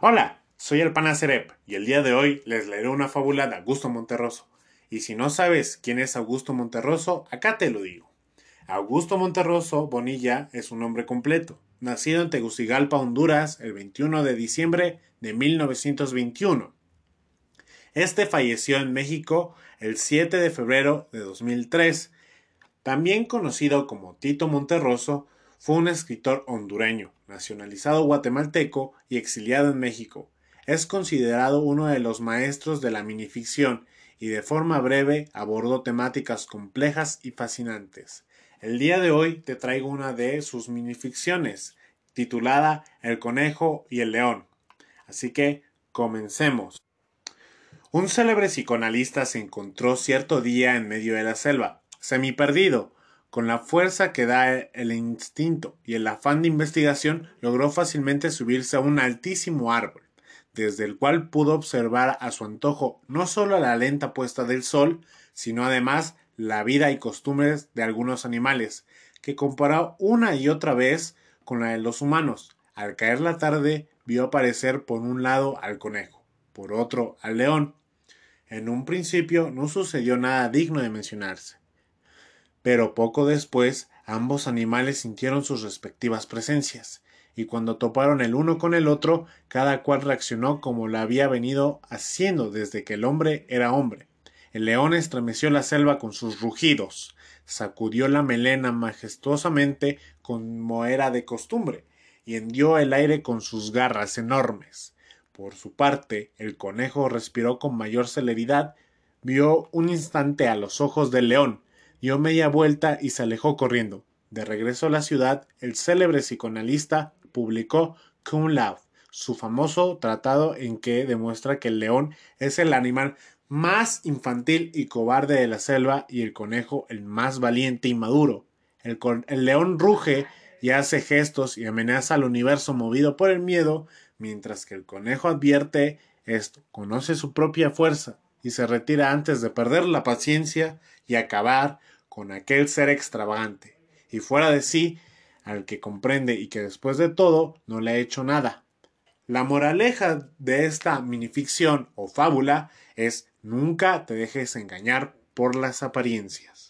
Hola, soy el Panacerep y el día de hoy les leeré una fábula de Augusto Monterroso. Y si no sabes quién es Augusto Monterroso, acá te lo digo. Augusto Monterroso Bonilla es un nombre completo, nacido en Tegucigalpa, Honduras, el 21 de diciembre de 1921. Este falleció en México el 7 de febrero de 2003. También conocido como Tito Monterroso, fue un escritor hondureño, nacionalizado guatemalteco y exiliado en México. Es considerado uno de los maestros de la minificción y de forma breve abordó temáticas complejas y fascinantes. El día de hoy te traigo una de sus minificciones, titulada El conejo y el león. Así que comencemos. Un célebre psicoanalista se encontró cierto día en medio de la selva, semi perdido, con la fuerza que da el instinto y el afán de investigación, logró fácilmente subirse a un altísimo árbol, desde el cual pudo observar a su antojo no solo la lenta puesta del sol, sino además la vida y costumbres de algunos animales, que comparó una y otra vez con la de los humanos. Al caer la tarde vio aparecer por un lado al conejo, por otro al león. En un principio no sucedió nada digno de mencionarse pero poco después ambos animales sintieron sus respectivas presencias, y cuando toparon el uno con el otro, cada cual reaccionó como lo había venido haciendo desde que el hombre era hombre. El león estremeció la selva con sus rugidos, sacudió la melena majestuosamente como era de costumbre, y hendió el aire con sus garras enormes. Por su parte, el conejo respiró con mayor celeridad, vio un instante a los ojos del león, dio media vuelta y se alejó corriendo. De regreso a la ciudad, el célebre psicoanalista publicó Cum Laude, su famoso tratado en que demuestra que el león es el animal más infantil y cobarde de la selva y el conejo el más valiente y maduro. El, el, león ruge y hace gestos y amenaza al universo movido por el miedo, mientras que el conejo advierte esto, conoce su propia fuerza y se retira antes de perder la paciencia y acabar con aquel ser extravagante y fuera de sí al que comprende y que después de todo no le ha hecho nada. La moraleja de esta minificción o fábula es nunca te dejes engañar por las apariencias.